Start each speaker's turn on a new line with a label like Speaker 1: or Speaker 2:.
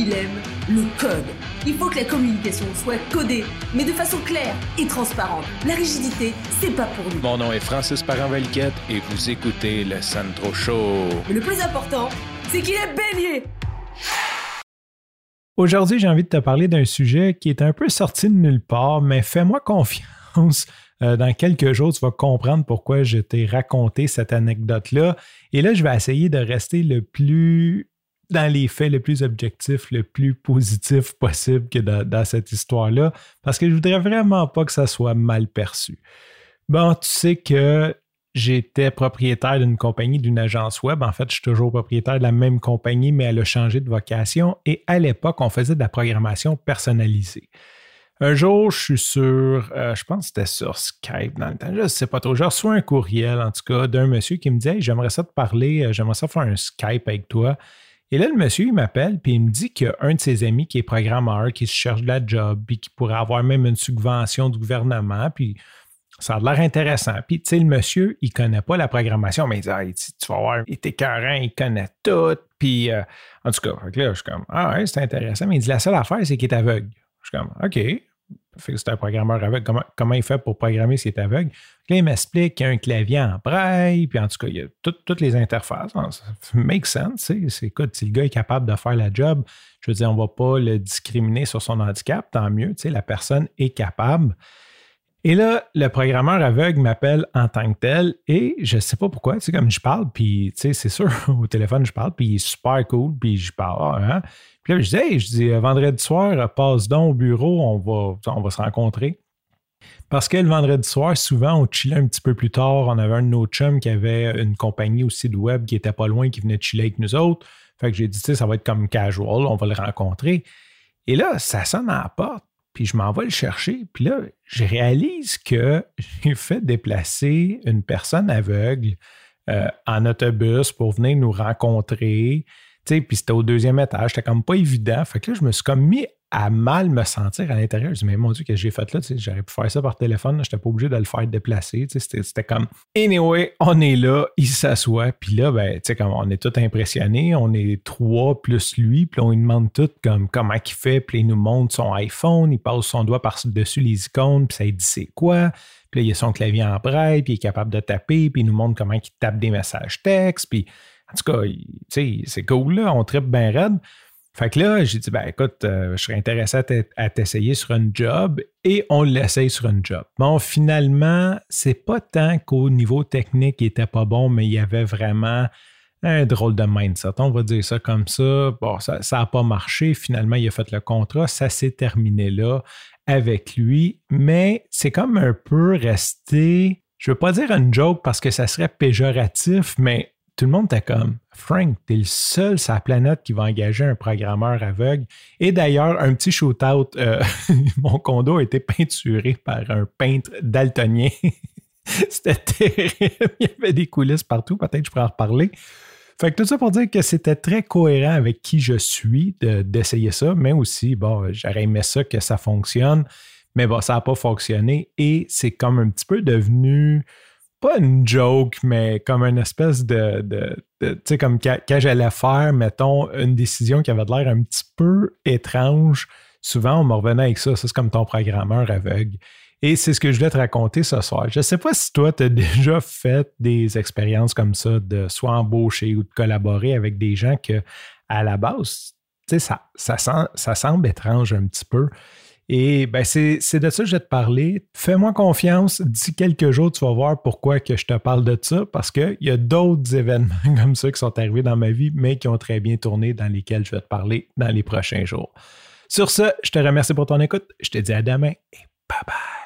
Speaker 1: il aime le code. Il faut que la communication soit codée, mais de façon claire et transparente. La rigidité, c'est pas pour nous.
Speaker 2: Mon nom est Francis parent et vous écoutez le Sandro Show.
Speaker 1: Mais le plus important, c'est qu'il est bélier.
Speaker 3: Aujourd'hui, j'ai envie de te parler d'un sujet qui est un peu sorti de nulle part, mais fais-moi confiance. Euh, dans quelques jours, tu vas comprendre pourquoi je t'ai raconté cette anecdote-là. Et là, je vais essayer de rester le plus dans les faits le plus objectif, le plus positif possible que dans, cette histoire-là, parce que je voudrais vraiment pas que ça soit mal perçu. Bon, tu sais que j'étais propriétaire d'une compagnie, d'une agence web. En fait, je suis toujours propriétaire de la même compagnie, mais elle a changé de vocation. Et à l'époque, on faisait de la programmation personnalisée. Un jour, je suis sur, euh, je pense que c'était sur Skype dans le temps, je ne sais pas trop. J'ai reçu un courriel, en tout cas, d'un monsieur qui me dit J'aimerais ça te parler, euh, j'aimerais ça faire un Skype avec toi. Et là, le monsieur, il m'appelle, puis il me dit qu'il y a un de ses amis qui est programmeur, qui se cherche de la job, puis qui pourrait avoir même une subvention du gouvernement, puis ça a l'air intéressant. Puis, tu sais, le monsieur, il connaît pas la programmation, mais il dit, tu vas voir, il est écœurant, il connaît tout. Puis, euh, en tout cas, là, je suis comme, ah ouais, c'est intéressant. Mais il dit, la seule affaire, c'est qu'il est aveugle. Je suis comme, OK. Fait que c'est un programmeur aveugle. Comment, il fait pour programmer s'il est aveugle? Là, il m'explique qu'il y a un clavier en braille, puis en tout cas, il y a toutes les interfaces. Ça make sense. C'est, écoute, si le gars est capable de faire la job, je veux dire, on ne va pas le discriminer sur son handicap, tant mieux. La personne est capable. Et là, le programmeur aveugle m'appelle en tant que tel et je ne sais pas pourquoi, tu sais, comme je parle, puis tu sais, c'est sûr, au téléphone, je parle, puis il est super cool, puis je parle, hein? Puis là, je dis, je dis, vendredi soir, passe donc au bureau, on va, on va se rencontrer. Parce que le vendredi soir, souvent, on chillait un petit peu plus tard. On avait un de nos chums qui avait une compagnie aussi de web qui était pas loin, qui venait chiller avec nous autres. Fait que j'ai dit, ça va être comme casual, on va le rencontrer. Et là, ça sonne à la porte, puis je m'en vais le chercher. Puis là, je réalise que j'ai fait déplacer une personne aveugle euh, en autobus pour venir nous rencontrer puis c'était au deuxième étage, c'était comme pas évident. Fait que là, je me suis comme mis à mal me sentir à l'intérieur. Je dit, mais mon Dieu, que j'ai fait là? J'aurais pu faire ça par téléphone, je n'étais pas obligé de le faire déplacer. C'était comme, anyway, on est là, il s'assoit, puis là, ben, comme on est tous impressionnés, on est trois plus lui, puis on lui demande tout comme comment il fait, puis il nous montre son iPhone, il passe son doigt par-dessus les icônes, puis ça il dit c'est quoi? Puis là, il a son clavier en braille, puis il est capable de taper, puis il nous montre comment il tape des messages textes, puis en tout cas, c'est cool, là, on tripe bien raide. Fait que là, j'ai dit, ben écoute, euh, je serais intéressé à t'essayer sur un job et on l'essaye sur un job. Bon, finalement, c'est pas tant qu'au niveau technique, il était pas bon, mais il y avait vraiment un drôle de mindset. On va dire ça comme ça. Bon, ça n'a pas marché. Finalement, il a fait le contrat. Ça s'est terminé là avec lui. Mais c'est comme un peu resté, je veux pas dire un joke parce que ça serait péjoratif, mais tout le monde était comme Frank, t'es le seul sur la planète qui va engager un programmeur aveugle. Et d'ailleurs, un petit shoot-out, euh, mon condo a été peinturé par un peintre daltonien. c'était terrible. Il y avait des coulisses partout. Peut-être que je pourrais en reparler. Fait que tout ça pour dire que c'était très cohérent avec qui je suis d'essayer ça, mais aussi, bon, j'aurais aimé ça que ça fonctionne, mais bon, ça n'a pas fonctionné et c'est comme un petit peu devenu pas une joke, mais comme une espèce de. tu sais, comme quand, j'allais faire, mettons, une décision qui avait l'air un petit peu étrange, souvent on me revenait avec ça. Ça, c'est comme ton programmeur aveugle. Et c'est ce que je voulais te raconter ce soir. Je ne sais pas si toi, tu as déjà fait des expériences comme ça, de soit embaucher ou de collaborer avec des gens que, à la base, tu sais, ça, ça, ça semble étrange un petit peu. Et ben c'est de ça que je vais te parler. Fais-moi confiance, d'ici quelques jours, tu vas voir pourquoi que je te parle de ça, parce qu'il y a d'autres événements comme ça qui sont arrivés dans ma vie, mais qui ont très bien tourné, dans lesquels je vais te parler dans les prochains jours. Sur ce, je te remercie pour ton écoute. Je te dis à demain et bye bye.